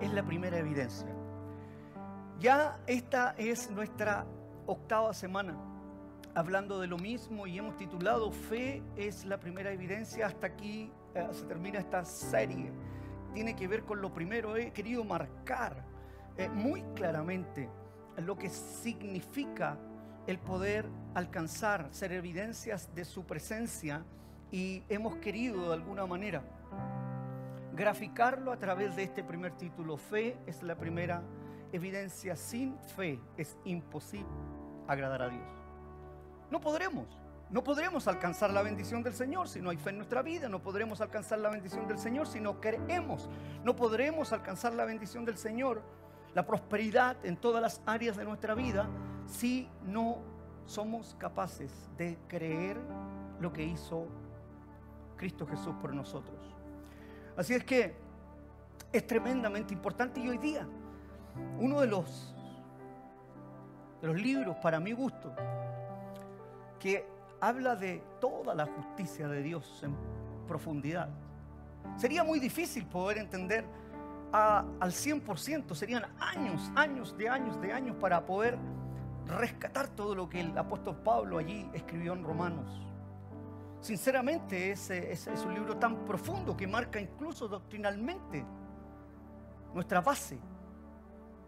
es la primera evidencia. Ya esta es nuestra octava semana hablando de lo mismo y hemos titulado Fe es la primera evidencia. Hasta aquí eh, se termina esta serie. Tiene que ver con lo primero. He querido marcar eh, muy claramente lo que significa el poder alcanzar, ser evidencias de su presencia y hemos querido de alguna manera graficarlo a través de este primer título. Fe es la primera evidencia. Sin fe es imposible agradar a Dios. No podremos. No podremos alcanzar la bendición del Señor si no hay fe en nuestra vida. No podremos alcanzar la bendición del Señor si no creemos. No podremos alcanzar la bendición del Señor, la prosperidad en todas las áreas de nuestra vida, si no somos capaces de creer lo que hizo Cristo Jesús por nosotros. Así es que es tremendamente importante y hoy día uno de los, de los libros para mi gusto que habla de toda la justicia de Dios en profundidad. Sería muy difícil poder entender al 100%, serían años, años de años de años para poder rescatar todo lo que el apóstol Pablo allí escribió en Romanos. Sinceramente, ese, es un libro tan profundo que marca incluso doctrinalmente nuestra base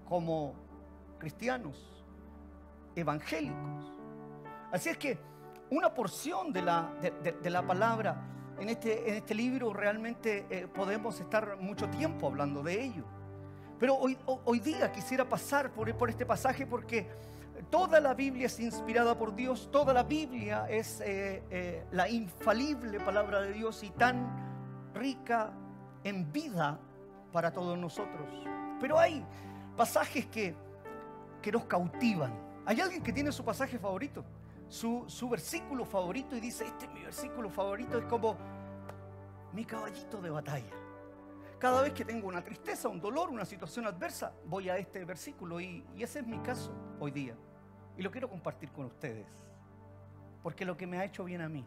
como cristianos evangélicos. Así es que una porción de la, de, la palabra en este, en este libro realmente eh, podemos estar mucho tiempo hablando de ello. Pero hoy, hoy día quisiera pasar por, por este pasaje porque toda la Biblia es inspirada por Dios, toda la Biblia es eh, eh, la infalible palabra de Dios y tan rica en vida para todos nosotros. Pero hay pasajes que, que nos cautivan. ¿Hay alguien que tiene su pasaje favorito? Su, su versículo favorito y dice, este es mi versículo favorito, es como mi caballito de batalla. Cada vez que tengo una tristeza, un dolor, una situación adversa, voy a este versículo y, y ese es mi caso hoy día. Y lo quiero compartir con ustedes. Porque lo que me ha hecho bien a mí,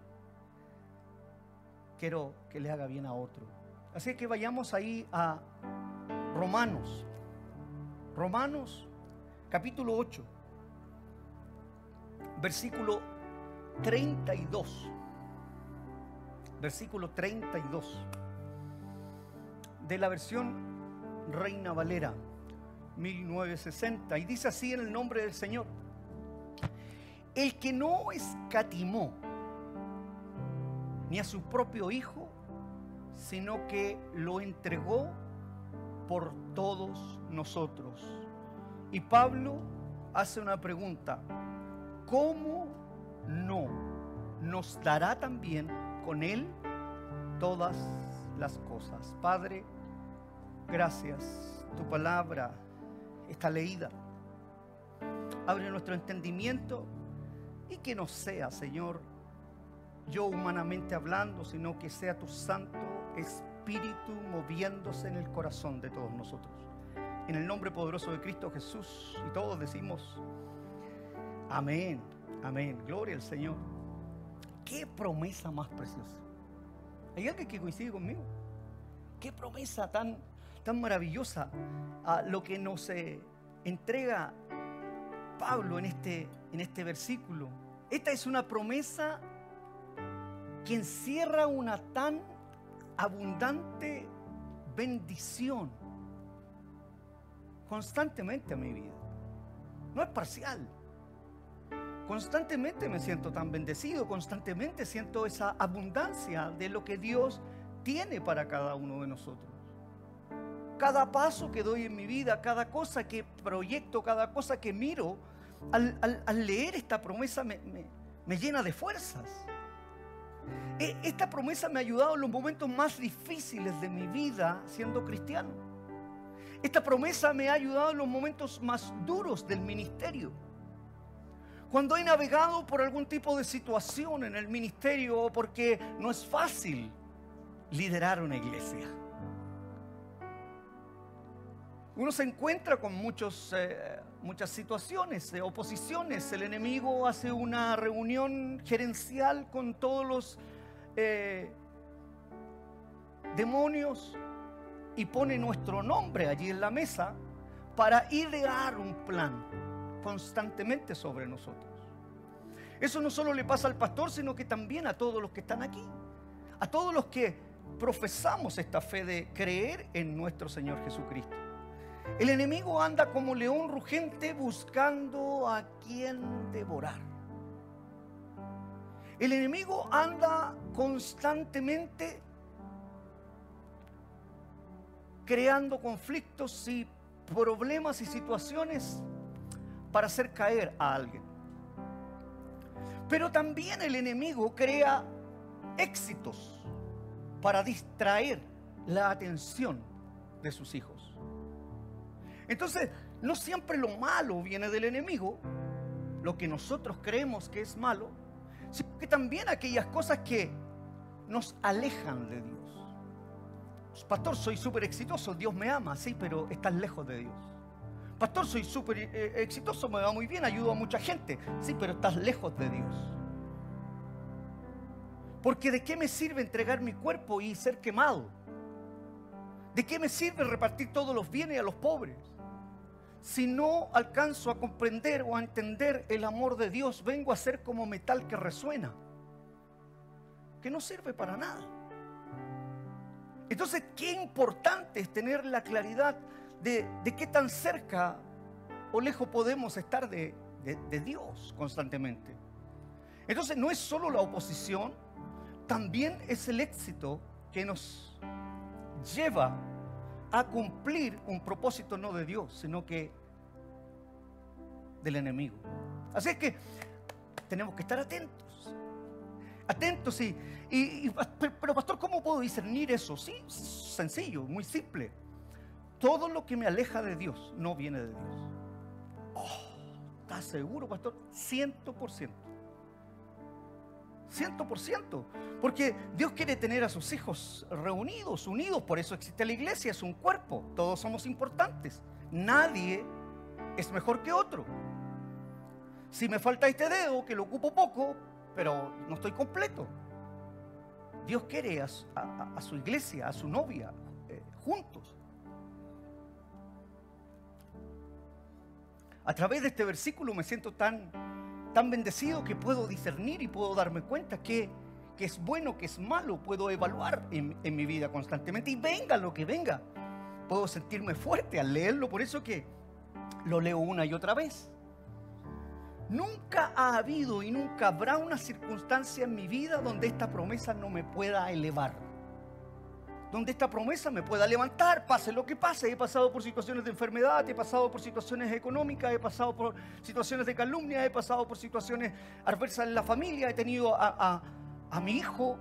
quiero que le haga bien a otro. Así que vayamos ahí a Romanos. Romanos capítulo 8, versículo 32. Versículo 32 de la versión Reina Valera 1960. Y dice así en el nombre del Señor el que no escatimó ni a su propio Hijo, sino que lo entregó por todos nosotros. Y Pablo hace una pregunta, ¿cómo no nos dará también con Él todas las cosas? Padre, gracias, tu palabra está leída. Abre nuestro entendimiento y que no sea, Señor, yo humanamente hablando, sino que sea tu Santo Espíritu moviéndose en el corazón de todos nosotros. En el nombre poderoso de Cristo Jesús. Y todos decimos, amén, amén. Gloria al Señor. Qué promesa más preciosa. ¿Hay alguien que coincide conmigo? Qué promesa tan, tan maravillosa a lo que nos eh, entrega Pablo en este, en este versículo. Esta es una promesa que encierra una tan abundante bendición constantemente a mi vida. No es parcial. Constantemente me siento tan bendecido, constantemente siento esa abundancia de lo que Dios tiene para cada uno de nosotros. Cada paso que doy en mi vida, cada cosa que proyecto, cada cosa que miro, al, leer esta promesa me, llena de fuerzas. E, esta promesa me ha ayudado en los momentos más difíciles de mi vida siendo cristiano. Esta promesa me ha ayudado en los momentos más duros del ministerio. Cuando he navegado por algún tipo de situación en el ministerio porque no es fácil liderar una iglesia. Uno se encuentra con muchos, eh, muchas situaciones, oposiciones. El enemigo hace una reunión gerencial con todos los eh, demonios y pone nuestro nombre allí en la mesa para idear un plan constantemente sobre nosotros. Eso no solo le pasa al pastor, sino que también a todos los que están aquí, a todos los que profesamos esta fe de creer en nuestro Señor Jesucristo. El enemigo anda como león rugente buscando a quien devorar. El enemigo anda constantemente creando conflictos y problemas y situaciones para hacer caer a alguien. Pero también el enemigo crea éxitos para distraer la atención de sus hijos. Entonces, no siempre lo malo viene del enemigo, lo que nosotros creemos que es malo, sino que también aquellas cosas que nos alejan de Dios. Pastor, soy súper exitoso, Dios me ama, sí, pero estás lejos de Dios. Pastor, soy súper eh, exitoso, me va muy bien, ayudo a mucha gente, sí, pero estás lejos de Dios. Porque de qué me sirve entregar mi cuerpo y ser quemado? ¿De qué me sirve repartir todos los bienes a los pobres? Si no alcanzo a comprender o a entender el amor de Dios, vengo a ser como metal que resuena, que no sirve para nada. Entonces, qué importante es tener la claridad de, qué tan cerca o lejos podemos estar de, de Dios constantemente. Entonces, no es solo la oposición, también es el éxito que nos lleva a cumplir un propósito no de Dios, sino que del enemigo. Así es que tenemos que estar atentos. Atentos y, y, pero pastor, ¿cómo puedo discernir eso? Sí, sencillo, muy simple. Todo lo que me aleja de Dios no viene de Dios. Oh, ¿Estás seguro, pastor? Ciento por ciento. Ciento por ciento. Porque Dios quiere tener a sus hijos reunidos, unidos. Por eso existe la iglesia, es un cuerpo. Todos somos importantes. Nadie es mejor que otro. Si me falta este dedo, que lo ocupo poco, pero no estoy completo. Dios quiere a, su iglesia, a su novia, eh, juntos. A través de este versículo me siento tan, tan bendecido que puedo discernir y puedo darme cuenta que, que es bueno, que es malo, puedo evaluar en, en mi vida constantemente. Y venga lo que venga, puedo sentirme fuerte al leerlo, por eso que lo leo una y otra vez. Nunca ha habido y nunca habrá una circunstancia en mi vida donde esta promesa no me pueda elevar. Donde esta promesa me pueda levantar, pase lo que pase. He pasado por situaciones de enfermedad, he pasado por situaciones económicas, he pasado por situaciones de calumnia, he pasado por situaciones adversas en la familia, he tenido a, a mi hijo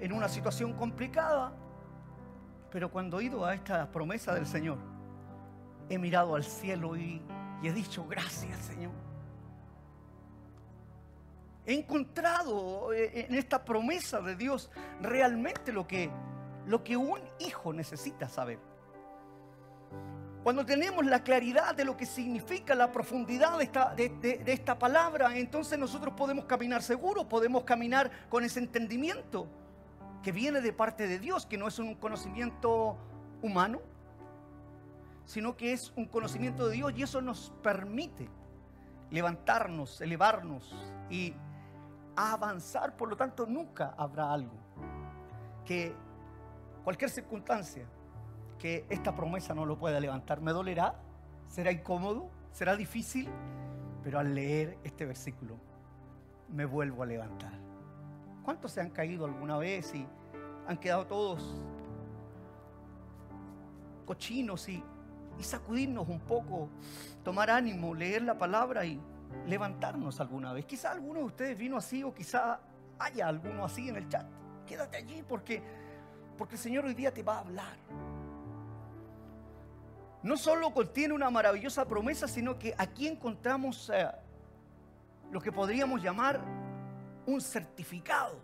en una situación complicada. Pero cuando he ido a esta promesa del Señor, he mirado al cielo y y he dicho, gracias Señor. He encontrado eh, en esta promesa de Dios realmente lo que, lo que un hijo necesita saber. Cuando tenemos la claridad de lo que significa la profundidad de esta, de, esta palabra, entonces nosotros podemos caminar seguros, podemos caminar con ese entendimiento que viene de parte de Dios, que no es un conocimiento humano, sino que es un conocimiento de Dios y eso nos permite levantarnos, elevarnos y avanzar. Por lo tanto, nunca habrá algo que cualquier circunstancia que esta promesa no lo pueda levantar. Me dolerá, será incómodo, será difícil, pero al leer este versículo me vuelvo a levantar. ¿Cuántos se han caído alguna vez y han quedado todos cochinos y y sacudirnos un poco, tomar ánimo, leer la palabra y levantarnos alguna vez. Quizá alguno de ustedes vino así o quizá haya alguno así en el chat. Quédate allí porque, porque el Señor hoy día te va a hablar. No solo contiene una maravillosa promesa, sino que aquí encontramos eh, lo que podríamos llamar un certificado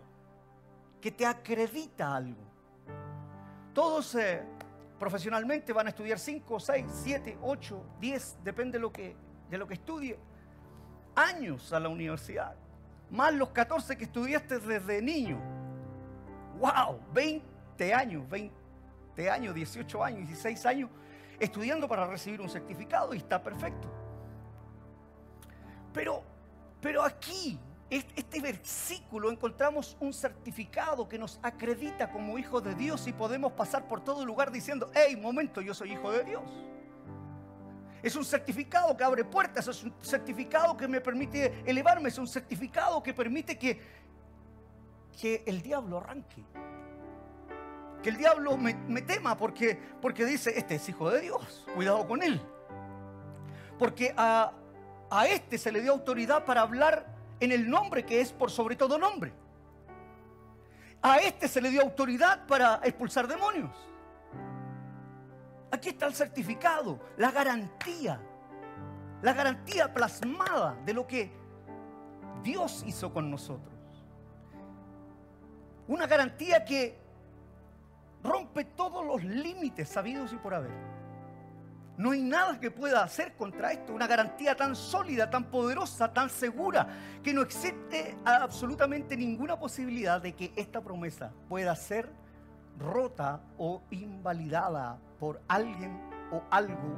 que te acredita algo. Todos eh, Profesionalmente van a estudiar 5, 6, 7, 8, 10, depende de lo que, de lo que estudie. Años a la universidad. Más los 14 que estudiaste desde niño. ¡Wow! 20 años, 20, 20 años, 18 años, 16 años, estudiando para recibir un certificado y está perfecto. Pero, pero aquí, este versículo, encontramos un certificado que nos acredita como hijos de Dios y podemos pasar por todo lugar diciendo, hey, momento, yo soy hijo de Dios. Es un certificado que abre puertas, es un certificado que me permite elevarme, es un certificado que permite que, que el diablo arranque. Que el diablo me, tema porque, porque dice, este es hijo de Dios, cuidado con él. Porque a, a este se le dio autoridad para hablar en el nombre que es por sobre todo nombre. A este se le dio autoridad para expulsar demonios. Aquí está el certificado, la garantía, la garantía plasmada de lo que Dios hizo con nosotros. Una garantía que rompe todos los límites sabidos y por haber. No hay nada que pueda hacer contra esto. Una garantía tan sólida, tan poderosa, tan segura, que no existe absolutamente ninguna posibilidad de que esta promesa pueda ser rota o invalidada por alguien o algo,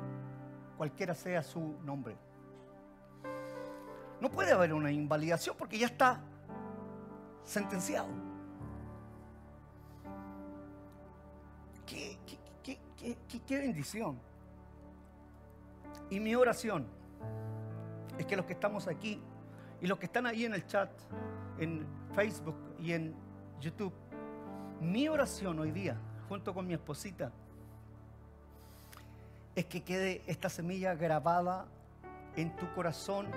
cualquiera sea su nombre. No puede haber una invalidación porque ya está sentenciado. Qué, bendición. Y mi oración es que los que estamos aquí y los que están ahí en el chat, en Facebook y en YouTube, mi oración hoy día, junto con mi esposita, es que quede esta semilla grabada en tu corazón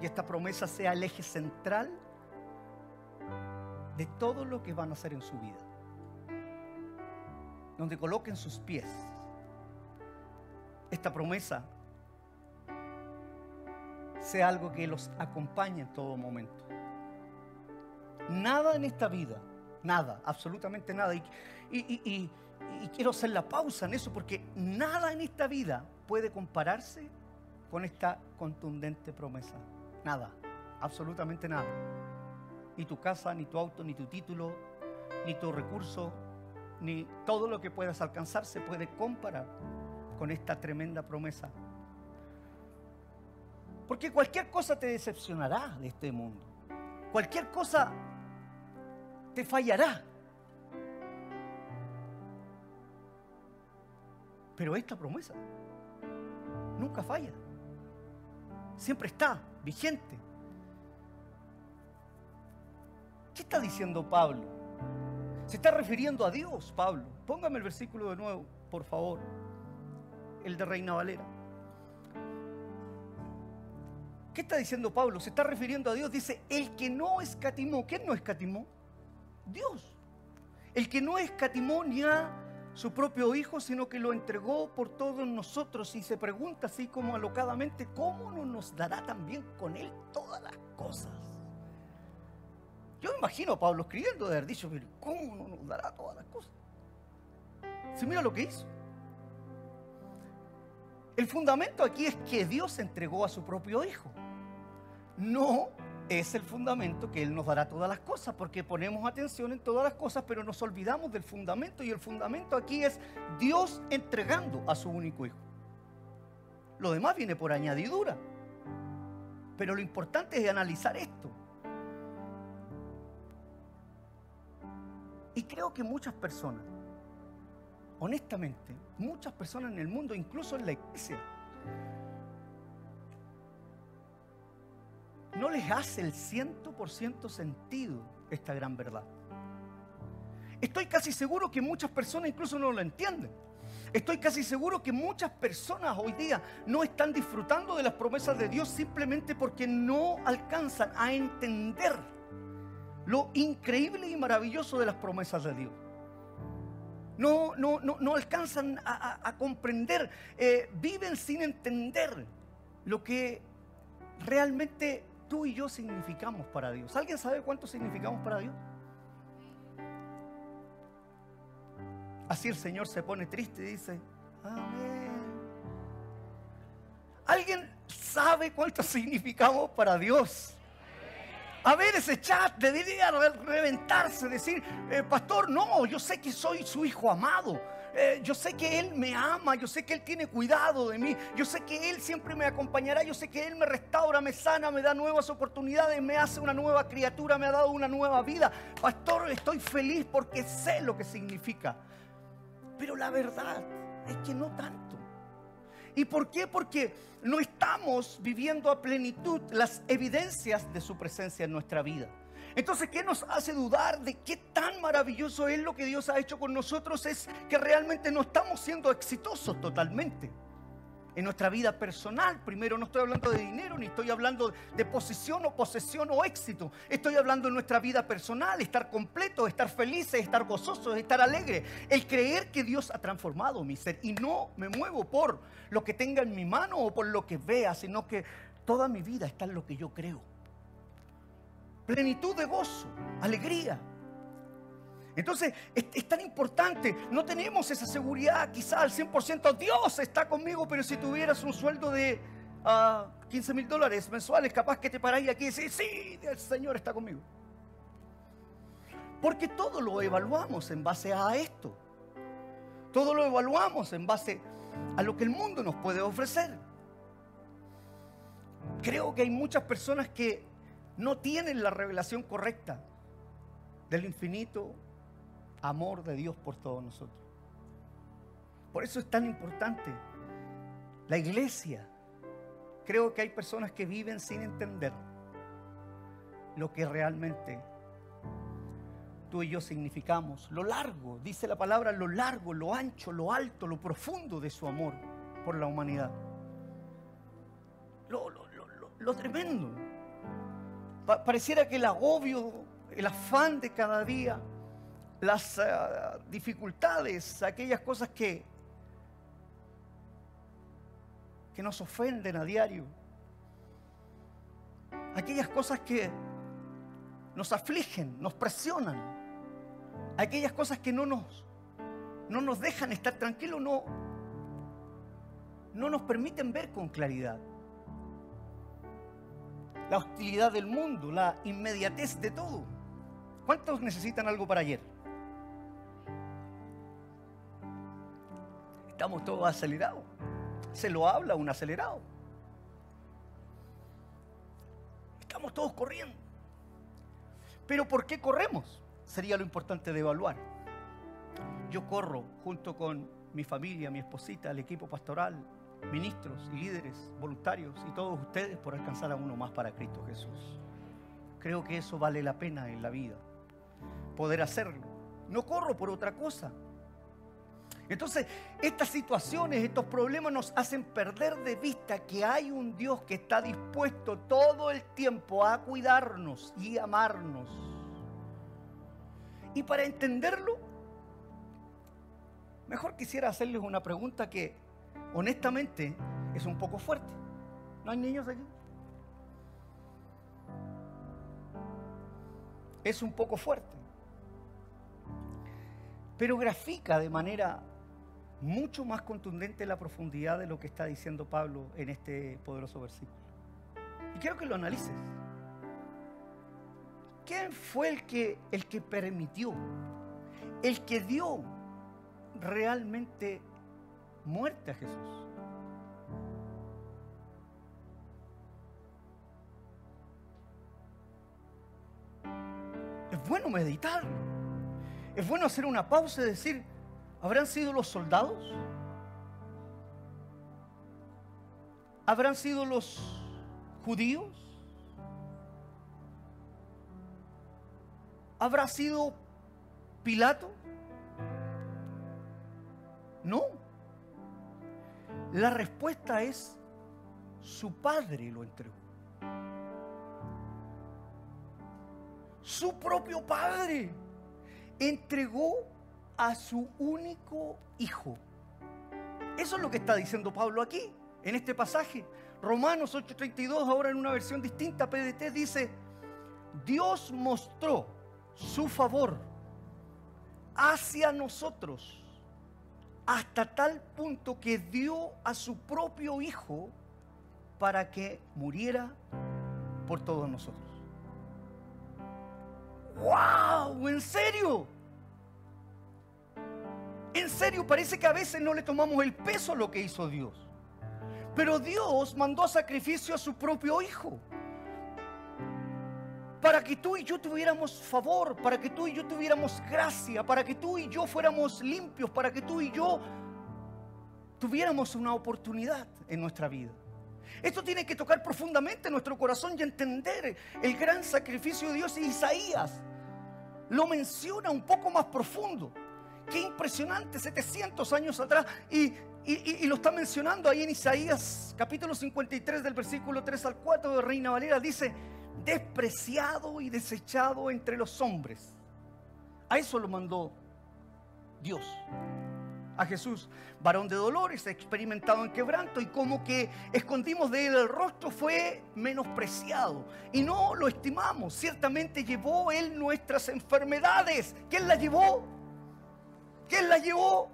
y esta promesa sea el eje central de todo lo que van a hacer en su vida. Donde coloquen sus pies. Esta promesa sea algo que los acompañe en todo momento. Nada en esta vida, nada, absolutamente nada. y y quiero hacer la pausa en eso porque nada en esta vida puede compararse con esta contundente promesa. Nada, absolutamente nada. Ni tu casa, ni tu auto, ni tu título, ni tu recurso, ni todo lo que puedas alcanzar se puede comparar con esta tremenda promesa. Porque cualquier cosa te decepcionará de este mundo. Cualquier cosa te fallará. Pero esta promesa nunca falla. Siempre está vigente. ¿Qué está diciendo Pablo? Se está refiriendo a Dios, Pablo. Póngame el versículo de nuevo, por favor. El de Reina Valera. ¿Qué está diciendo Pablo? Se está refiriendo a Dios. Dice, el que no escatimó. ¿Quién no escatimó? Dios. El que no escatimó ni su propio Hijo, sino que lo entregó por todos nosotros. Y se pregunta así como alocadamente, ¿cómo no nos dará también con Él todas las cosas? Yo me imagino a Pablo escribiendo de haber dicho, pero ¿cómo no nos dará todas las cosas? Si mira lo que hizo. El fundamento aquí es que Dios entregó a su propio Hijo. No es el fundamento que Él nos dará todas las cosas, porque ponemos atención en todas las cosas, pero nos olvidamos del fundamento. Y el fundamento aquí es Dios entregando a su único hijo. Lo demás viene por añadidura. Pero lo importante es analizar esto. Y creo que muchas personas, honestamente, muchas personas en el mundo, incluso en la iglesia, no les hace el ciento por ciento sentido esta gran verdad. Estoy casi seguro que muchas personas incluso no lo entienden. Estoy casi seguro que muchas personas hoy día no están disfrutando de las promesas de Dios simplemente porque no alcanzan a entender lo increíble y maravilloso de las promesas de Dios. No, no, no, no alcanzan a, comprender, eh, viven sin entender lo que realmente tú y yo significamos para Dios. ¿Alguien sabe cuánto significamos para Dios? Así el Señor se pone triste y dice, amén. ¿Alguien sabe cuánto significamos para Dios? A ver, ese chat debería reventarse, decir, eh, pastor, no, yo sé que soy su hijo amado. Eh, yo sé que Él me ama, yo sé que Él tiene cuidado de mí, yo sé que Él siempre me acompañará, yo sé que Él me restaura, me sana, me da nuevas oportunidades, me hace una nueva criatura, me ha dado una nueva vida. Pastor, estoy feliz porque sé lo que significa. Pero la verdad es que no tanto. ¿Y por qué? Porque no estamos viviendo a plenitud las evidencias de su presencia en nuestra vida. Entonces, ¿qué nos hace dudar de qué tan maravilloso es lo que Dios ha hecho con nosotros? Es que realmente no estamos siendo exitosos totalmente. En nuestra vida personal, primero no estoy hablando de dinero, ni estoy hablando de posición o posesión o éxito. Estoy hablando de nuestra vida personal, estar completo, estar felices, estar gozosos, estar alegre. El creer que Dios ha transformado mi ser y no me muevo por lo que tenga en mi mano o por lo que vea, sino que toda mi vida está en lo que yo creo plenitud de gozo, alegría. Entonces es, tan importante, no tenemos esa seguridad quizá al 100%, Dios está conmigo, pero si tuvieras un sueldo de 15 ah, mil dólares mensuales, capaz que te paráis aquí y decís, sí, el Señor está conmigo. Porque todo lo evaluamos en base a esto. Todo lo evaluamos en base a lo que el mundo nos puede ofrecer. Creo que hay muchas personas que no tienen la revelación correcta del infinito amor de Dios por todos nosotros. Por eso es tan importante la iglesia. Creo que hay personas que viven sin entender lo que realmente tú y yo significamos. Lo largo, dice la palabra, lo largo, lo ancho, lo alto, lo profundo de su amor por la humanidad. Lo, lo tremendo pareciera que el agobio, el afán de cada día, las eh, dificultades, aquellas cosas que, que nos ofenden a diario, aquellas cosas que nos afligen, nos presionan, aquellas cosas que no nos, no nos dejan estar tranquilos, no, no nos permiten ver con claridad la hostilidad del mundo, la inmediatez de todo. ¿Cuántos necesitan algo para ayer? Estamos todos acelerados. Se lo habla un acelerado. Estamos todos corriendo. Pero ¿por qué corremos? Sería lo importante de evaluar. Yo corro junto con mi familia, mi esposita, el equipo pastoral, ministros y líderes, voluntarios y todos ustedes por alcanzar a uno más para Cristo Jesús. Creo que eso vale la pena en la vida, poder hacerlo. No corro por otra cosa. Entonces, estas situaciones, estos problemas nos hacen perder de vista que hay un Dios que está dispuesto todo el tiempo a cuidarnos y amarnos. Y para entenderlo, mejor quisiera hacerles una pregunta que honestamente, es un poco fuerte. ¿No hay niños aquí? Es un poco fuerte. Pero grafica de manera mucho más contundente la profundidad de lo que está diciendo Pablo en este poderoso versículo. Y quiero que lo analices. ¿Quién fue el que, el que permitió, el que dio realmente muerte a Jesús. Es bueno meditar. Es bueno hacer una pausa y decir, ¿habrán sido los soldados? ¿Habrán sido los judíos? ¿Habrá sido Pilato? No. La respuesta es, su padre lo entregó. Su propio padre entregó a su único hijo. Eso es lo que está diciendo Pablo aquí, en este pasaje. Romanos 8:32, ahora en una versión distinta, PDT dice, Dios mostró su favor hacia nosotros hasta tal punto que dio a su propio Hijo para que muriera por todos nosotros. ¡Wow! ¿En serio? En serio, parece que a veces no le tomamos el peso a lo que hizo Dios. Pero Dios mandó sacrificio a su propio Hijo. Para que tú y yo tuviéramos favor, para que tú y yo tuviéramos gracia, para que tú y yo fuéramos limpios, para que tú y yo tuviéramos una oportunidad en nuestra vida. Esto tiene que tocar profundamente nuestro corazón y entender el gran sacrificio de Dios. Y Isaías lo menciona un poco más profundo. Qué impresionante, 700 años atrás. Y, lo está mencionando ahí en Isaías capítulo 53 del versículo 3 al 4 de Reina Valera. Dice, despreciado y desechado entre los hombres. A eso lo mandó Dios a Jesús, varón de dolores, experimentado en quebranto, y como que escondimos de él el rostro, fue menospreciado y no lo estimamos. Ciertamente llevó él nuestras enfermedades. ¿Quién las llevó? ¿Quién las llevó?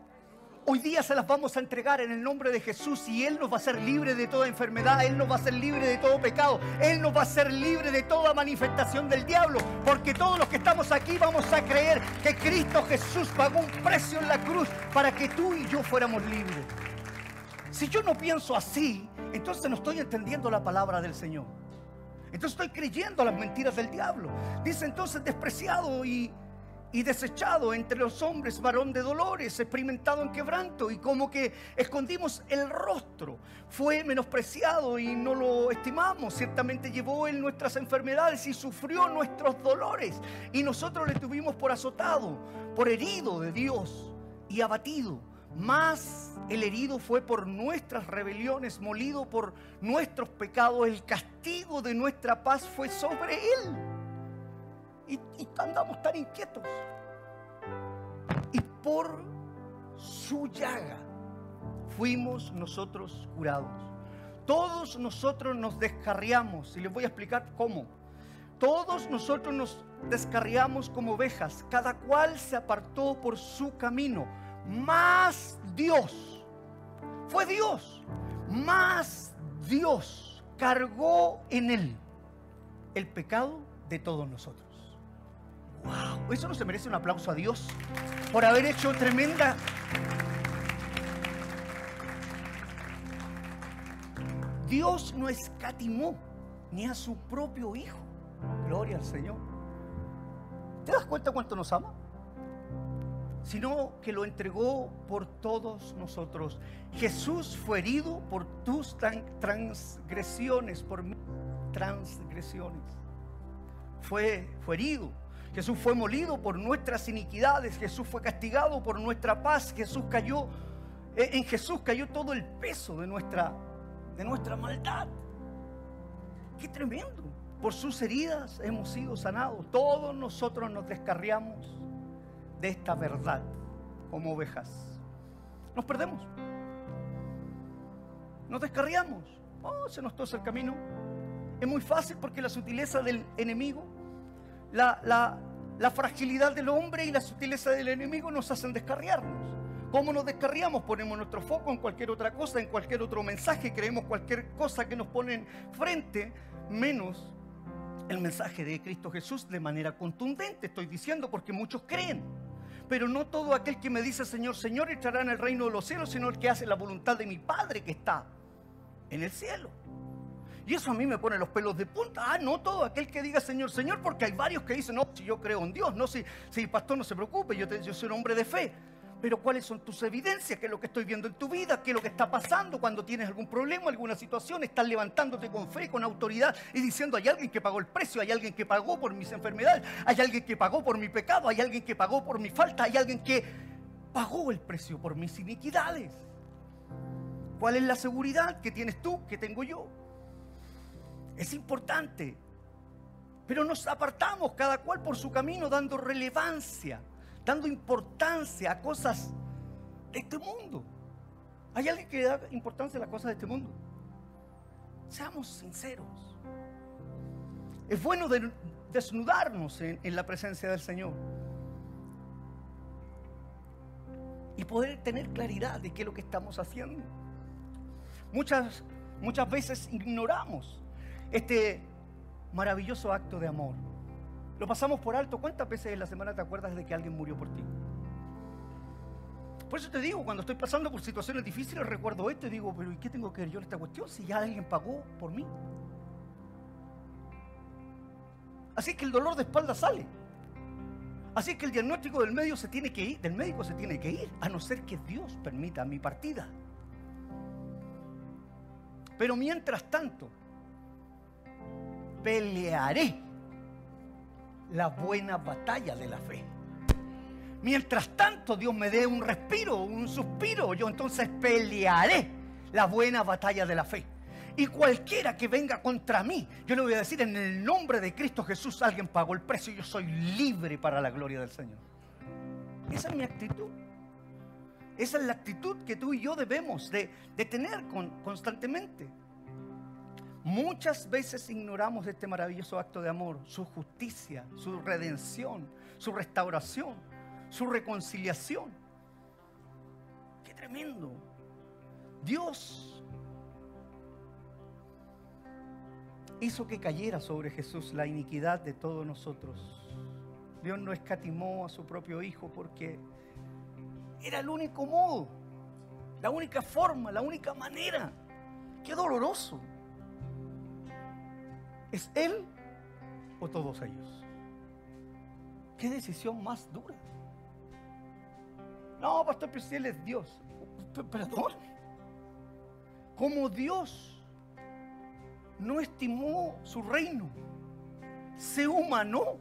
Hoy día se las vamos a entregar en el nombre de Jesús y Él nos va a hacer libre de toda enfermedad, Él nos va a hacer libre de todo pecado, Él nos va a hacer libre de toda manifestación del diablo, porque todos los que estamos aquí vamos a creer que Cristo Jesús pagó un precio en la cruz para que tú y yo fuéramos libres. Si yo no pienso así, entonces no estoy entendiendo la palabra del Señor. Entonces estoy creyendo las mentiras del diablo. Dice entonces despreciado y y desechado entre los hombres, varón de dolores, experimentado en quebranto, y como que escondimos el rostro. Fue menospreciado y no lo estimamos. Ciertamente llevó él nuestras enfermedades y sufrió nuestros dolores. Y nosotros le tuvimos por azotado, por herido de Dios y abatido. Más el herido fue por nuestras rebeliones, molido por nuestros pecados. El castigo de nuestra paz fue sobre él y, andamos tan inquietos. Y por su llaga fuimos nosotros curados. Todos nosotros nos descarriamos, y les voy a explicar cómo. Todos nosotros nos descarriamos como ovejas, cada cual se apartó por su camino. Más Dios, fue Dios, más Dios cargó en él el pecado de todos nosotros. Eso no se merece un aplauso a Dios por haber hecho tremenda. Dios no escatimó ni a su propio Hijo. Gloria al Señor. ¿Te das cuenta cuánto nos ama? Sino que lo entregó por todos nosotros. Jesús fue herido por tus transgresiones, por mis transgresiones. Fue, fue herido Jesús fue molido por nuestras iniquidades, Jesús fue castigado por nuestra paz, Jesús cayó, eh, en Jesús cayó todo el peso de nuestra, de nuestra maldad. Qué tremendo. Por sus heridas hemos sido sanados. Todos nosotros nos descarriamos de esta verdad como ovejas. Nos perdemos. Nos descarriamos. Oh, se nos tosa el camino. Es muy fácil porque la sutileza del enemigo la, fragilidad del hombre y la sutileza del enemigo nos hacen descarriarnos. ¿Cómo nos descarriamos? Ponemos nuestro foco en cualquier otra cosa, en cualquier otro mensaje, creemos cualquier cosa que nos ponen frente, menos el mensaje de Cristo Jesús de manera contundente, estoy diciendo, porque muchos creen. Pero no todo aquel que me dice Señor, Señor entrará en el reino de los cielos, sino el que hace la voluntad de mi Padre que está en el cielo. Y eso a mí me pone los pelos de punta. Ah, no todo aquel que diga Señor, Señor, porque hay varios que dicen, no, si yo creo en Dios, no, si, si pastor no se preocupe, yo, yo soy un hombre de fe. Pero ¿cuáles son tus evidencias? ¿Qué es lo que estoy viendo en tu vida? ¿Qué es lo que está pasando cuando tienes algún problema, alguna situación? Estás levantándote con fe, con autoridad y diciendo, hay alguien que pagó el precio, hay alguien que pagó por mis enfermedades, hay alguien que pagó por mi pecado, hay alguien que pagó por mi falta, hay alguien que pagó el precio por mis iniquidades. ¿Cuál es la seguridad que tienes tú, que tengo yo? Es importante. Pero nos apartamos cada cual por su camino dando relevancia, dando importancia a cosas de este mundo. ¿Hay alguien que da importancia a las cosas de este mundo? Seamos sinceros. Es bueno desnudarnos en, en la presencia del Señor. Y poder tener claridad de qué es lo que estamos haciendo. Muchas, muchas veces ignoramos este maravilloso acto de amor. Lo pasamos por alto. ¿Cuántas veces en la semana te acuerdas de que alguien murió por ti? Por eso te digo, cuando estoy pasando por situaciones difíciles, recuerdo esto y digo, pero ¿y qué tengo que ver yo en esta cuestión si ya alguien pagó por mí? Así que el dolor de espalda sale. Así que el diagnóstico del médico se tiene que ir, del médico se tiene que ir, a no ser que Dios permita mi partida. Pero mientras tanto, pelearé la buena batalla de la fe. Mientras tanto Dios me dé un respiro, un suspiro, yo entonces pelearé la buena batalla de la fe. Y cualquiera que venga contra mí, yo le voy a decir en el nombre de Cristo Jesús, alguien pagó el precio y yo soy libre para la gloria del Señor. Esa es mi actitud. Esa es la actitud que tú y yo debemos de, tener constantemente. Muchas veces ignoramos este maravilloso acto de amor, su justicia, su redención, su restauración, su reconciliación. Qué tremendo. Dios hizo que cayera sobre Jesús la iniquidad de todos nosotros. Dios no escatimó a su propio Hijo porque era el único modo, la única forma, la única manera. Qué doloroso. ¿Es Él o todos ellos? ¿Qué decisión más dura? No, pastor, pero Él es Dios. Perdón. Como Dios no estimó su reino, se humanó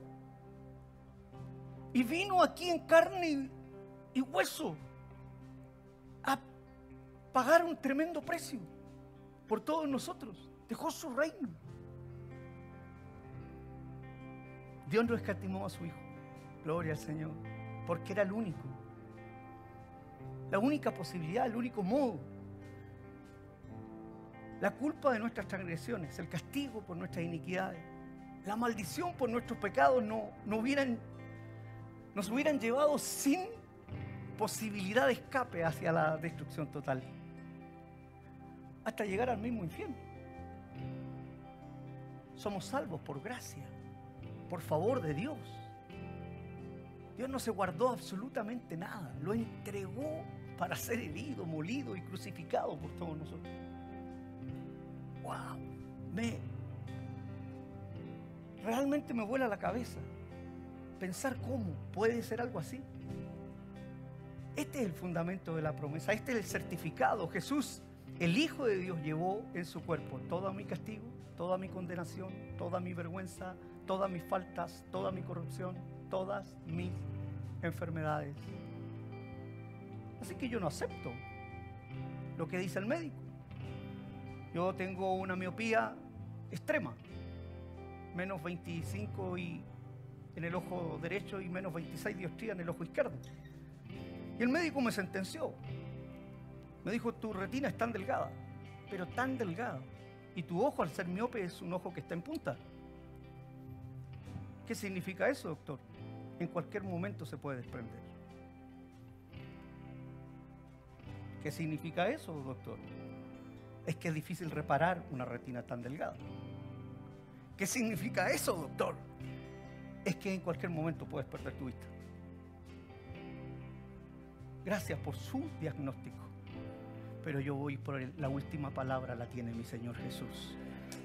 y vino aquí en carne y hueso a pagar un tremendo precio por todos nosotros. Dejó su reino. Dios no escatimó a su Hijo. Gloria al Señor. Porque era el único. La única posibilidad, el único modo. La culpa de nuestras transgresiones, el castigo por nuestras iniquidades, la maldición por nuestros pecados no, no hubieran, nos hubieran llevado sin posibilidad de escape hacia la destrucción total. Hasta llegar al mismo infierno. Somos salvos por gracia, por favor de Dios. Dios no se guardó absolutamente nada, lo entregó para ser herido, molido y crucificado por todos nosotros. ¡Wow! Me, realmente me vuela la cabeza pensar cómo puede ser algo así. Este es el fundamento de la promesa, este es el certificado. Jesús, el Hijo de Dios, llevó en su cuerpo todo mi castigo, toda mi condenación, toda mi vergüenza, todas mis faltas, toda mi corrupción, todas mis enfermedades. Así que yo no acepto lo que dice el médico. Yo tengo una miopía extrema, menos 25 y en el ojo derecho y menos 26 diostría en el ojo izquierdo. Y el médico me sentenció. Me dijo, tu retina es tan delgada, pero tan delgada. Y tu ojo al ser miope es un ojo que está en punta. ¿Qué significa eso, doctor? En cualquier momento se puede desprender. ¿Qué significa eso, doctor? Es que es difícil reparar una retina tan delgada. ¿Qué significa eso, doctor? Es que en cualquier momento puedes perder tu vista. Gracias por su diagnóstico. Pero yo voy por la última palabra, la tiene mi Señor Jesús.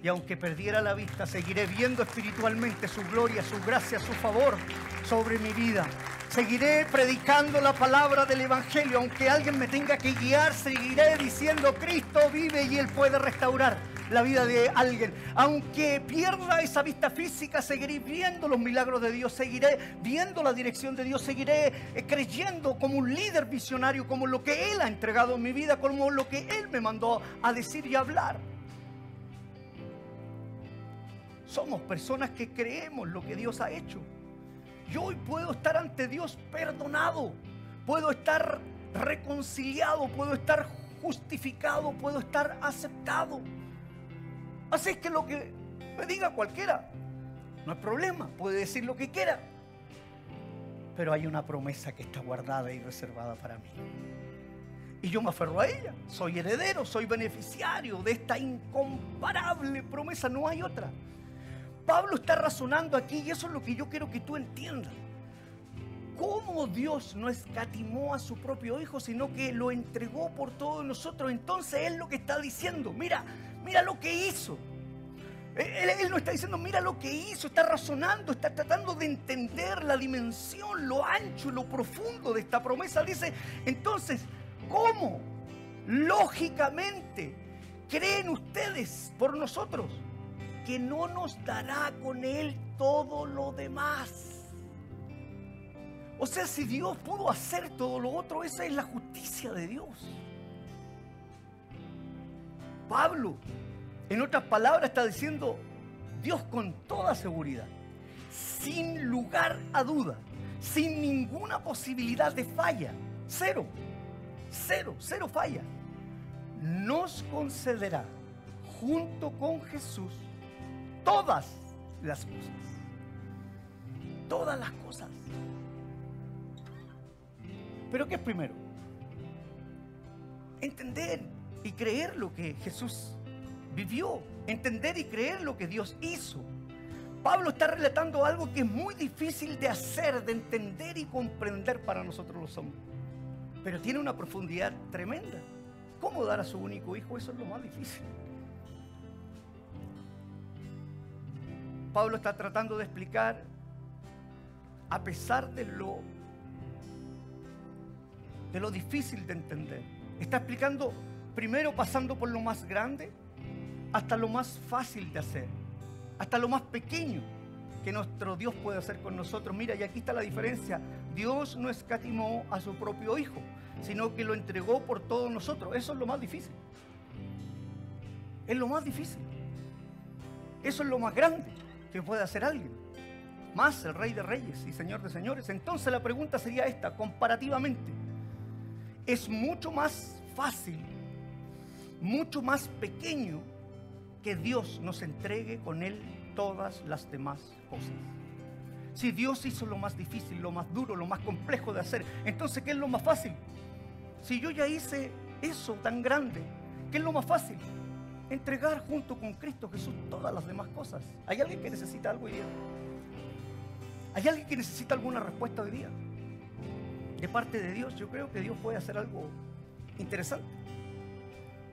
Y aunque perdiera la vista, seguiré viendo espiritualmente su gloria, su gracia, su favor sobre mi vida. Seguiré predicando la palabra del Evangelio. Aunque alguien me tenga que guiar, seguiré diciendo, Cristo vive y Él puede restaurar la vida de alguien. Aunque pierda esa vista física, seguiré viendo los milagros de Dios, seguiré viendo la dirección de Dios, seguiré eh, creyendo como un líder visionario, como lo que Él ha entregado en mi vida, como lo que Él me mandó a decir y hablar. Somos personas que creemos lo que Dios ha hecho. Yo hoy puedo estar ante Dios perdonado, puedo estar reconciliado, puedo estar justificado, puedo estar aceptado. Así es que lo que me diga cualquiera, no hay problema, puede decir lo que quiera. Pero hay una promesa que está guardada y reservada para mí. Y yo me aferro a ella. Soy heredero, soy beneficiario de esta incomparable promesa. No hay otra. Pablo está razonando aquí y eso es lo que yo quiero que tú entiendas. cómo Dios no escatimó a su propio Hijo, sino que lo entregó por todos nosotros. Entonces Él lo que está diciendo, mira, mira lo que hizo. Él, él, no está diciendo, mira lo que hizo, está razonando, está tratando de entender la dimensión, lo ancho, lo profundo de esta promesa. Dice, entonces, ¿cómo? Lógicamente, ¿creen ustedes por nosotros que no nos dará con Él todo lo demás? O sea, si Dios pudo hacer todo lo otro, esa es la justicia de Dios. Pablo, en otras palabras, está diciendo Dios con toda seguridad, sin lugar a duda, sin ninguna posibilidad de falla, cero, cero, cero falla, nos concederá junto con Jesús todas las cosas. Todas las cosas. Pero ¿qué es primero? Entender y creer lo que Jesús vivió, entender y creer lo que Dios hizo. Pablo está relatando algo que es muy difícil de hacer, de entender y comprender para nosotros los hombres. Pero tiene una profundidad tremenda. ¿Cómo dar a su único hijo? Eso es lo más difícil. Pablo está tratando de explicar, a pesar de lo de lo difícil de entender. Está explicando primero pasando por lo más grande hasta lo más fácil de hacer, hasta lo más pequeño que nuestro Dios puede hacer con nosotros. Mira, y aquí está la diferencia. Dios no escatimó a su propio Hijo, sino que lo entregó por todos nosotros. Eso es lo más difícil. Es lo más difícil. Eso es lo más grande que puede hacer alguien. Más el Rey de Reyes y Señor de Señores. Entonces la pregunta sería esta, comparativamente es mucho más fácil, mucho más pequeño que Dios nos entregue con Él todas las demás cosas. Si Dios hizo lo más difícil, lo más duro, lo más complejo de hacer, entonces ¿qué es lo más fácil? Si yo ya hice eso tan grande, ¿qué es lo más fácil? Entregar junto con Cristo Jesús todas las demás cosas. ¿Hay alguien que necesita algo hoy día? ¿Hay alguien que necesita alguna respuesta hoy día? de parte de Dios, yo creo que Dios puede hacer algo interesante.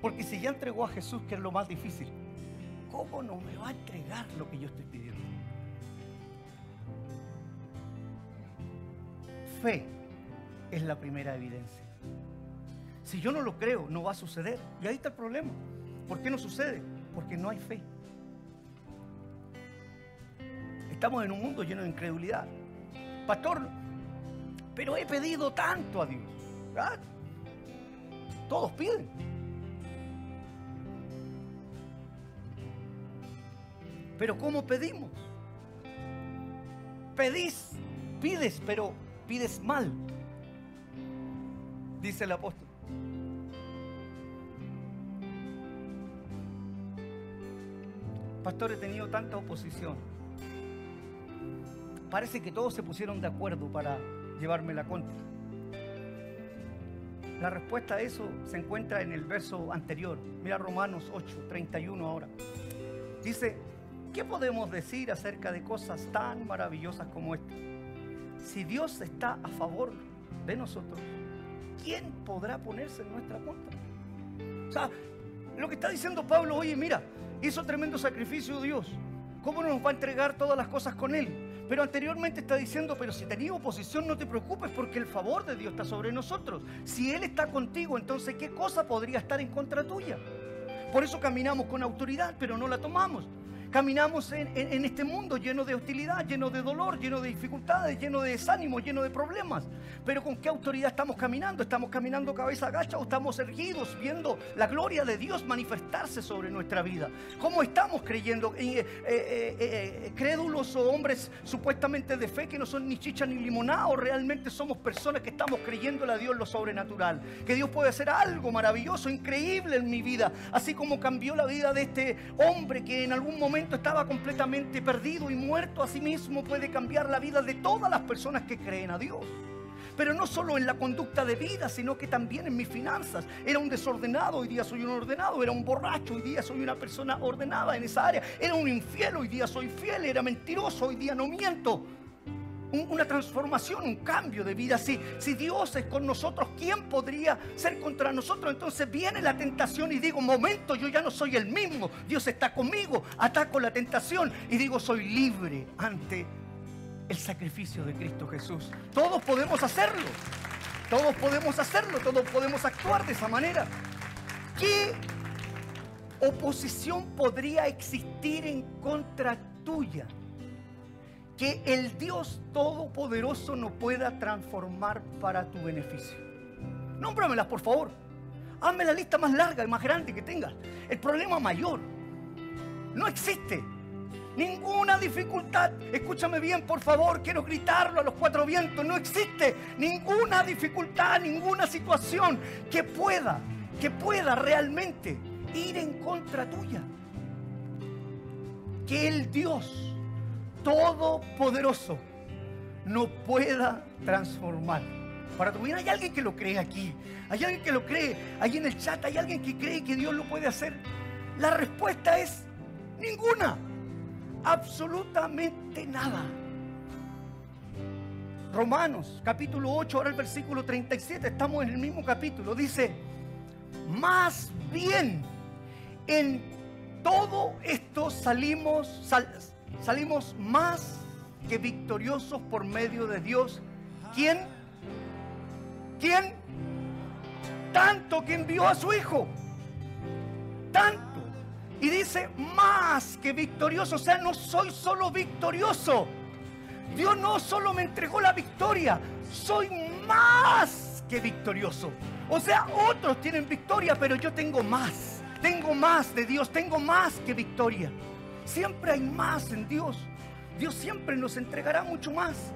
Porque si ya entregó a Jesús, que es lo más difícil, ¿cómo no me va a entregar lo que yo estoy pidiendo? Fe es la primera evidencia. Si yo no lo creo, no va a suceder. Y ahí está el problema. ¿Por qué no sucede? Porque no hay fe. Estamos en un mundo lleno de incredulidad. Pastor, pero he pedido tanto a Dios. Todos piden. Pero ¿cómo pedimos? Pedís, pides, pero pides mal, dice el apóstol. Pastor, he tenido tanta oposición. Parece que todos se pusieron de acuerdo para llevarme la contra. La respuesta a eso se encuentra en el verso anterior. Mira Romanos 8, 31 ahora. Dice, ¿qué podemos decir acerca de cosas tan maravillosas como esta? Si Dios está a favor de nosotros, ¿quién podrá ponerse en nuestra contra? O sea, lo que está diciendo Pablo, oye, mira, hizo tremendo sacrificio Dios. ¿Cómo nos va a entregar todas las cosas con Él? Pero anteriormente está diciendo, pero si tenías oposición no te preocupes porque el favor de Dios está sobre nosotros. Si Él está contigo, entonces ¿qué cosa podría estar en contra tuya? Por eso caminamos con autoridad, pero no la tomamos. Caminamos en, este mundo lleno de hostilidad, lleno de dolor, lleno de dificultades, lleno de desánimo, lleno de problemas. Pero ¿con qué autoridad estamos caminando? ¿Estamos caminando cabeza agacha o estamos erguidos viendo la gloria de Dios manifestarse sobre nuestra vida? ¿Cómo estamos creyendo? Eh, eh, eh, ¿Crédulos o hombres supuestamente de fe que no son ni chicha ni limonada o realmente somos personas que estamos creyéndole a Dios lo sobrenatural? Que Dios puede hacer algo maravilloso, increíble en mi vida, así como cambió la vida de este hombre que en algún momento estaba completamente perdido y muerto, a sí mismo puede cambiar la vida de todas las personas que creen a Dios. Pero no solo en la conducta de vida, sino que también en mis finanzas. Era un desordenado, hoy día soy un ordenado. Era un borracho, hoy día soy una persona ordenada en esa área. Era un infiel, hoy día soy fiel. Era mentiroso, hoy día no miento. Una transformación, un cambio de vida. Si, si Dios es con nosotros, ¿quién podría ser contra nosotros? Entonces viene la tentación y digo, momento, yo ya no soy el mismo. Dios está conmigo. Ataco la tentación y digo, soy libre ante el sacrificio de Cristo Jesús. Todos podemos hacerlo. Todos podemos hacerlo. Todos podemos actuar de esa manera. ¿Qué oposición podría existir en contra tuya? Que el Dios Todopoderoso no pueda transformar para tu beneficio. Nómbramelas, por favor. Hazme la lista más larga y más grande que tengas. El problema mayor no existe. Ninguna dificultad, escúchame bien por favor, quiero gritarlo a los cuatro vientos, no existe ninguna dificultad, ninguna situación que pueda, que pueda realmente ir en contra tuya. Que el Dios todopoderoso no pueda transformar. Para tu vida hay alguien que lo cree aquí, hay alguien que lo cree ahí en el chat, hay alguien que cree que Dios lo puede hacer. La respuesta es ninguna, absolutamente nada. Romanos capítulo 8, ahora el versículo 37, estamos en el mismo capítulo, dice, más bien en todo esto salimos, salimos más que victoriosos por medio de Dios. ¿Quién? ¿Quién? Tanto que envió a su Hijo. Tanto. Y dice más que victorioso. O sea, no soy solo victorioso. Dios no solo me entregó la victoria. Soy más que victorioso. O sea, otros tienen victoria, pero yo tengo más. Tengo más de Dios. Tengo más que victoria. Siempre hay más en Dios. Dios siempre nos entregará mucho más.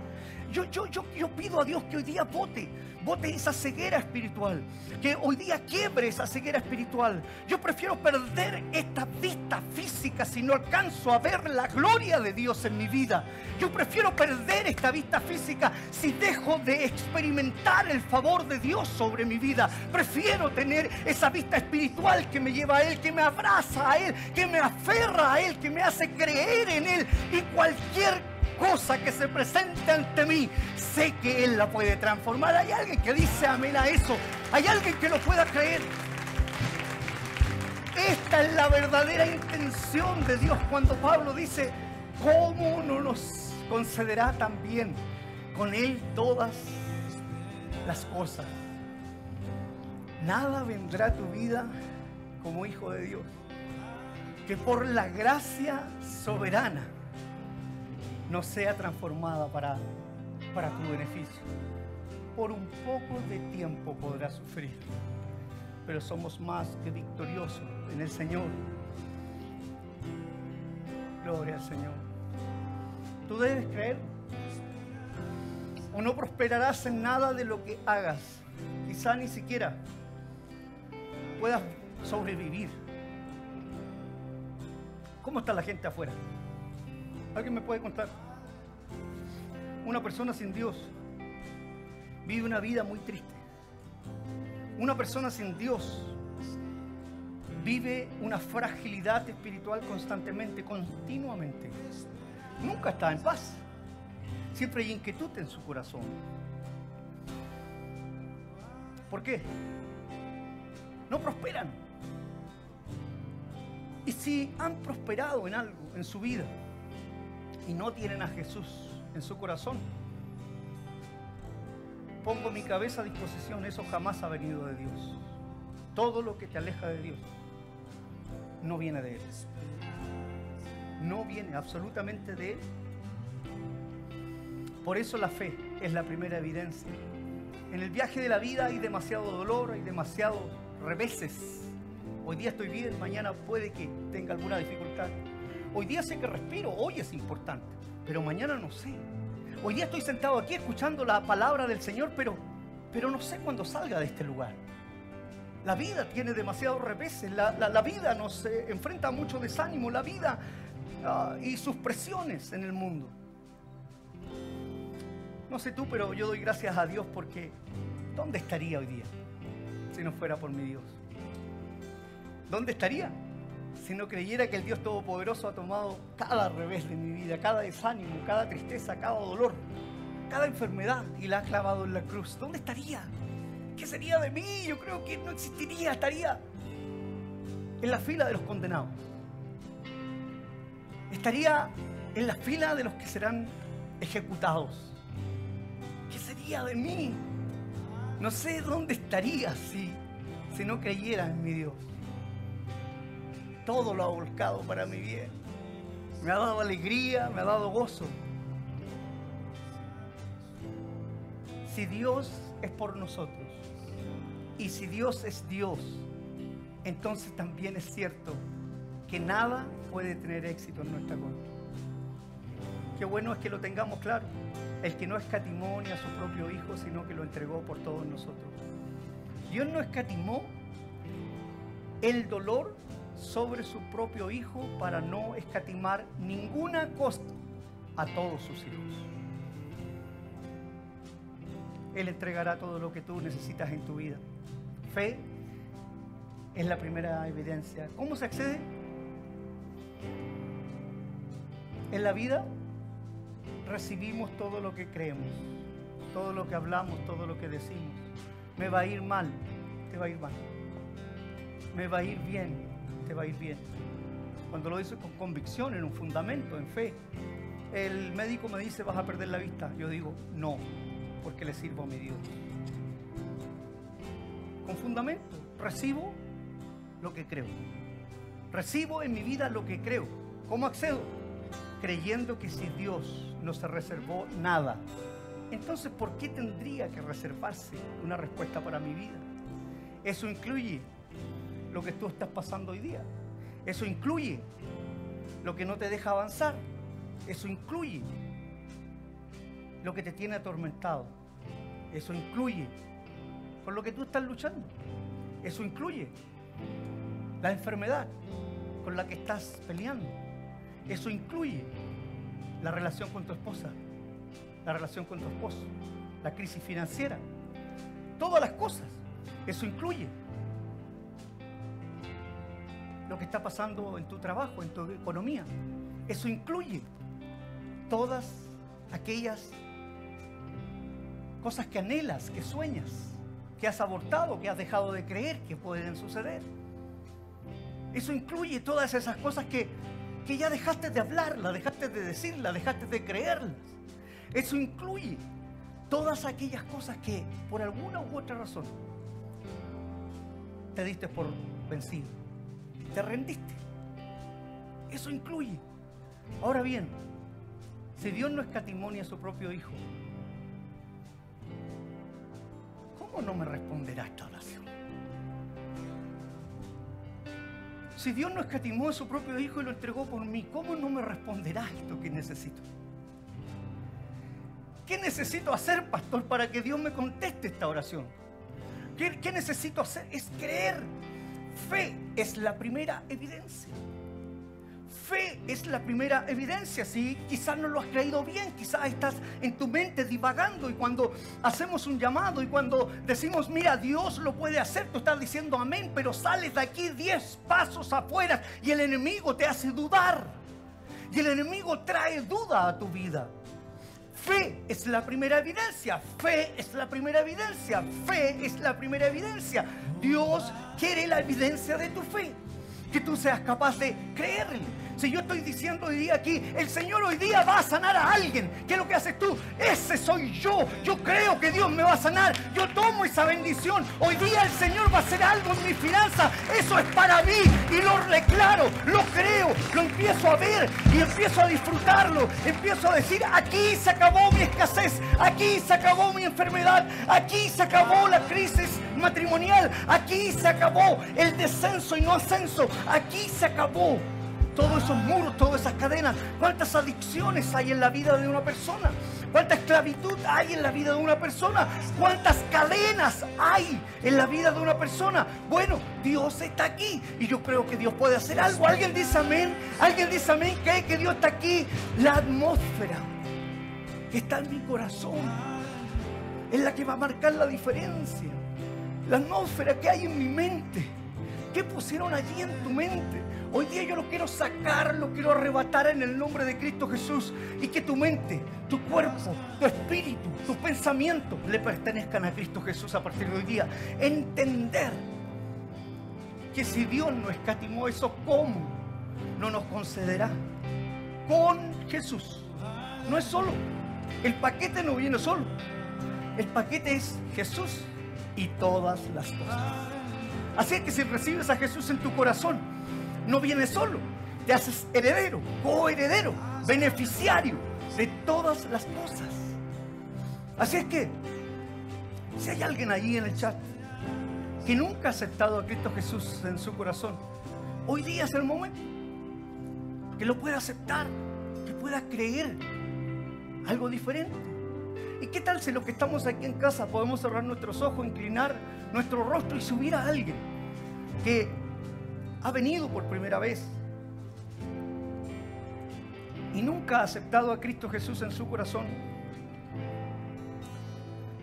Yo, yo, yo, yo pido a Dios que hoy día vote, vote esa ceguera espiritual, que hoy día quiebre esa ceguera espiritual. Yo prefiero perder esta vista física si no alcanzo a ver la gloria de Dios en mi vida. Yo prefiero perder esta vista física si dejo de experimentar el favor de Dios sobre mi vida. Prefiero tener esa vista espiritual que me lleva a Él, que me abraza a Él, que me aferra a Él, que me hace creer en Él y cualquier cosa que se presente ante mí, sé que Él la puede transformar. Hay alguien que dice amén a eso. Hay alguien que lo pueda creer. Esta es la verdadera intención de Dios cuando Pablo dice, ¿cómo no nos concederá también con Él todas las cosas? Nada vendrá a tu vida como hijo de Dios, que por la gracia soberana no sea transformada para, para tu beneficio. Por un poco de tiempo podrás sufrir, pero somos más que victoriosos en el Señor. Gloria al Señor. Tú debes creer o no prosperarás en nada de lo que hagas. Quizá ni siquiera puedas sobrevivir. ¿Cómo está la gente afuera? ¿Alguien me puede contar? Una persona sin Dios vive una vida muy triste. Una persona sin Dios vive una fragilidad espiritual constantemente, continuamente. Nunca está en paz. Siempre hay inquietud en su corazón. ¿Por qué? No prosperan. Y si han prosperado en algo en su vida, y no tienen a Jesús en su corazón, pongo mi cabeza a disposición, eso jamás ha venido de Dios. Todo lo que te aleja de Dios no viene de Él. No viene absolutamente de Él. Por eso la fe es la primera evidencia. En el viaje de la vida hay demasiado dolor, hay demasiados reveses. Hoy día estoy bien, mañana puede que tenga alguna dificultad. Hoy día sé que respiro, hoy es importante, pero mañana no sé. Hoy día estoy sentado aquí escuchando la palabra del Señor, pero, pero no sé cuándo salga de este lugar. La vida tiene demasiados reveses, la, vida nos eh, enfrenta a mucho desánimo, la vida ah, y sus presiones en el mundo. No sé tú, pero yo doy gracias a Dios porque ¿dónde estaría hoy día si no fuera por mi Dios? ¿Dónde estaría? Si no creyera que el Dios Todopoderoso ha tomado cada revés de mi vida, cada desánimo, cada tristeza, cada dolor, cada enfermedad y la ha clavado en la cruz, ¿dónde estaría? ¿Qué sería de mí? Yo creo que no existiría, estaría en la fila de los condenados. Estaría en la fila de los que serán ejecutados. ¿Qué sería de mí? No sé dónde estaría si, no creyera en mi Dios. Todo lo ha volcado para mi bien. Me ha dado alegría, me ha dado gozo. Si Dios es por nosotros y si Dios es Dios, entonces también es cierto que nada puede tener éxito en nuestra contra. Qué bueno es que lo tengamos claro. El que no escatimó ni a su propio Hijo, sino que lo entregó por todos nosotros. Dios no escatimó el dolor sobre su propio Hijo para no escatimar ninguna costa a todos sus hijos. Él entregará todo lo que tú necesitas en tu vida. Fe es la primera evidencia. ¿Cómo se accede? En la vida recibimos todo lo que creemos, todo lo que hablamos, todo lo que decimos. Me va a ir mal, te va a ir mal. Me va a ir bien, te va a ir bien. Cuando lo dices con convicción, en un fundamento, en fe. El médico me dice, vas a perder la vista. Yo digo, no, porque le sirvo a mi Dios. Con fundamento, recibo lo que creo. Recibo en mi vida lo que creo. ¿Cómo accedo? Creyendo que si Dios no se reservó nada, entonces ¿por qué tendría que reservarse una respuesta para mi vida? Eso incluye lo que tú estás pasando hoy día. Eso incluye lo que no te deja avanzar. Eso incluye lo que te tiene atormentado. Eso incluye por lo que tú estás luchando. Eso incluye la enfermedad con la que estás peleando. Eso incluye la relación con tu esposa, la relación con tu esposo, la crisis financiera, todas las cosas. Eso incluye lo que está pasando en tu trabajo, en tu economía. Eso incluye todas aquellas cosas que anhelas, que sueñas, que has abortado, que has dejado de creer que pueden suceder. Eso incluye todas esas cosas que, que ya dejaste de hablarlas, dejaste de decirlas, dejaste de creerlas. Eso incluye todas aquellas cosas que por alguna u otra razón te diste por vencido, te rendiste. Eso incluye. Ahora bien, si Dios no escatimonia a su propio Hijo, ¿cómo no me responderá esta oración? Si Dios no escatimó a su propio Hijo y lo entregó por mí, ¿cómo no me responderá esto que necesito? ¿Qué necesito hacer, pastor, para que Dios me conteste esta oración? ¿Qué, qué necesito hacer? Es creer. Fe es la primera evidencia fe es la primera evidencia. Si quizás no lo has creído bien, quizás estás en tu mente divagando y cuando hacemos un llamado y cuando decimos, mira, Dios lo puede hacer, tú estás diciendo amén, pero sales de aquí diez pasos afuera y el enemigo te hace dudar. Y el enemigo trae duda a tu vida. Fe es la primera evidencia, fe es la primera evidencia, fe es la primera evidencia. Dios quiere la evidencia de tu fe, que tú seas capaz de creerle. Si yo estoy diciendo hoy día aquí, el Señor hoy día va a sanar a alguien, ¿qué es lo que haces tú? Ese soy yo. Yo creo que Dios me va a sanar. Yo tomo esa bendición. Hoy día el Señor va a hacer algo en mi finanza. Eso es para mí y lo declaro, lo lo empiezo a ver y empiezo a disfrutarlo. Empiezo a decir, aquí se acabó mi escasez, aquí se acabó mi enfermedad, aquí se acabó la crisis matrimonial, aquí se acabó el descenso y no ascenso, aquí se acabó todos esos muros, todas esas cadenas. ¿Cuántas adicciones hay en la vida de una persona? ¿Cuánta esclavitud hay en la vida de una persona? ¿Cuántas cadenas hay en la vida de una persona? Bueno, Dios está aquí y yo creo que Dios puede hacer algo. ¿Alguien dice amén? ¿Alguien dice amén? ¿Cree que Dios está aquí? La atmósfera que está en mi corazón es la que va a marcar la diferencia. La atmósfera que hay en mi mente ¿Qué pusieron allí en tu mente? Hoy día yo lo quiero sacar, lo quiero arrebatar en el nombre de Cristo Jesús y que tu mente, tu cuerpo, tu espíritu, tus pensamientos le pertenezcan a Cristo Jesús a partir de hoy día. Entender que si Dios no escatimó eso, ¿cómo no nos concederá? Con Jesús. No es solo. El paquete no viene solo. El paquete es Jesús y todas las cosas. Así que si recibes a Jesús en tu corazón, no vienes solo, te haces heredero, coheredero, beneficiario de todas las cosas. Así es que, si hay alguien allí en el chat que nunca ha aceptado a Cristo Jesús en su corazón, hoy día es el momento que lo pueda aceptar, que pueda creer algo diferente. ¿Y qué tal si los que estamos aquí en casa podemos cerrar nuestros ojos, inclinar nuestro rostro y subir a alguien que ha venido por primera vez y nunca ha aceptado a Cristo Jesús en su corazón?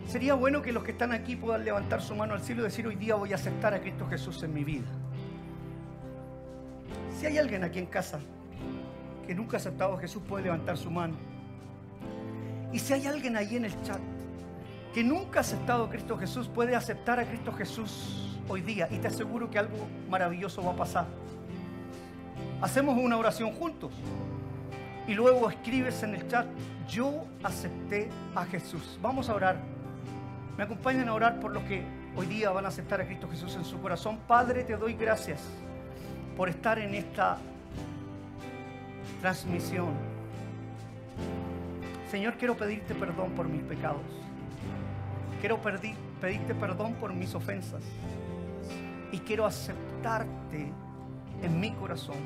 Sería bueno que los que están aquí puedan levantar su mano al cielo y decir, hoy día voy a aceptar a Cristo Jesús en mi vida. Si hay alguien aquí en casa que nunca ha aceptado a Jesús, puede levantar su mano. Y si hay alguien ahí en el chat que nunca ha aceptado a Cristo Jesús, puede aceptar a Cristo Jesús hoy día. Y te aseguro que algo maravilloso va a pasar. Hacemos una oración juntos. Y luego escribes en el chat, yo acepté a Jesús. Vamos a orar. Me acompañan a orar por los que hoy día van a aceptar a Cristo Jesús en su corazón. Padre, te doy gracias por estar en esta transmisión. Señor, quiero pedirte perdón por mis pecados. Quiero pedirte perdón por mis ofensas. Y quiero aceptarte en mi corazón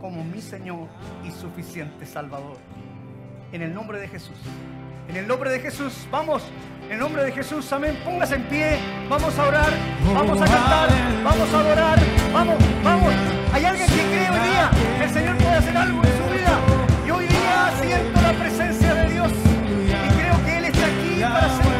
como mi Señor y suficiente Salvador. En el nombre de Jesús. En el nombre de Jesús, vamos. En el nombre de Jesús, amén. Póngase en pie. Vamos a orar. Vamos a cantar. Vamos a adorar. Vamos, vamos. Hay alguien que cree hoy día que el Señor puede hacer algo en su vida. Y hoy día siento la presencia para hacer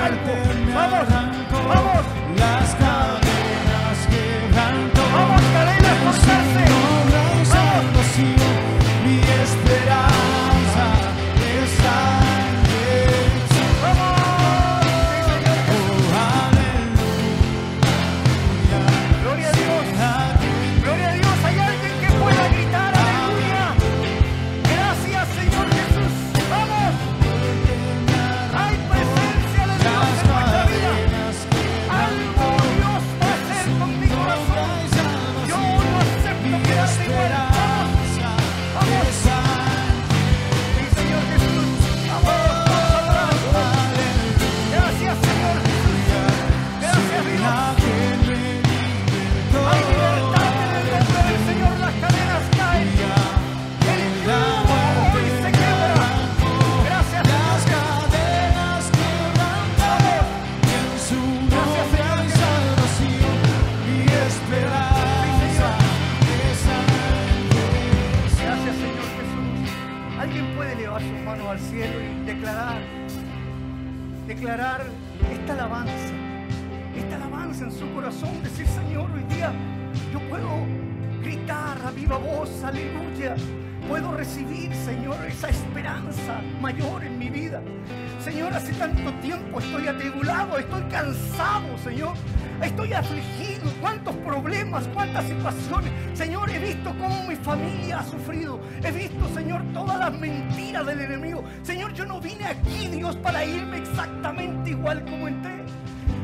problemas, cuántas situaciones. Señor, he visto cómo mi familia ha sufrido. He visto, Señor, todas las mentiras del enemigo. Señor, yo no vine aquí, Dios, para irme exactamente igual como entré.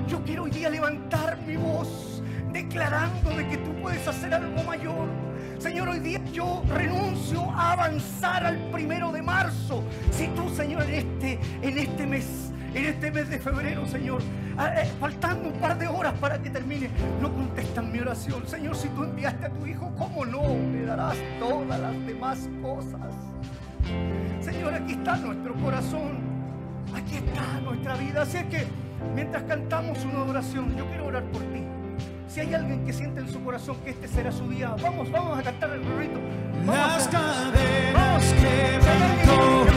Yo quiero hoy día levantar mi voz declarando de que tú puedes hacer algo mayor. Señor, hoy día yo renuncio a avanzar al primero de marzo. Si tú, Señor, en este, en este mes, en este mes de febrero, Señor, ah, eh, faltando un par de horas para que termine, no contestan mi oración. Señor, si tú enviaste a tu Hijo, ¿cómo no? Le darás todas las demás cosas. Señor, aquí está nuestro corazón. Aquí está nuestra vida. Así es que mientras cantamos una oración, yo quiero orar por ti. Si hay alguien que siente en su corazón que este será su día, vamos, vamos a cantar el rito. Vamos Las cadenas que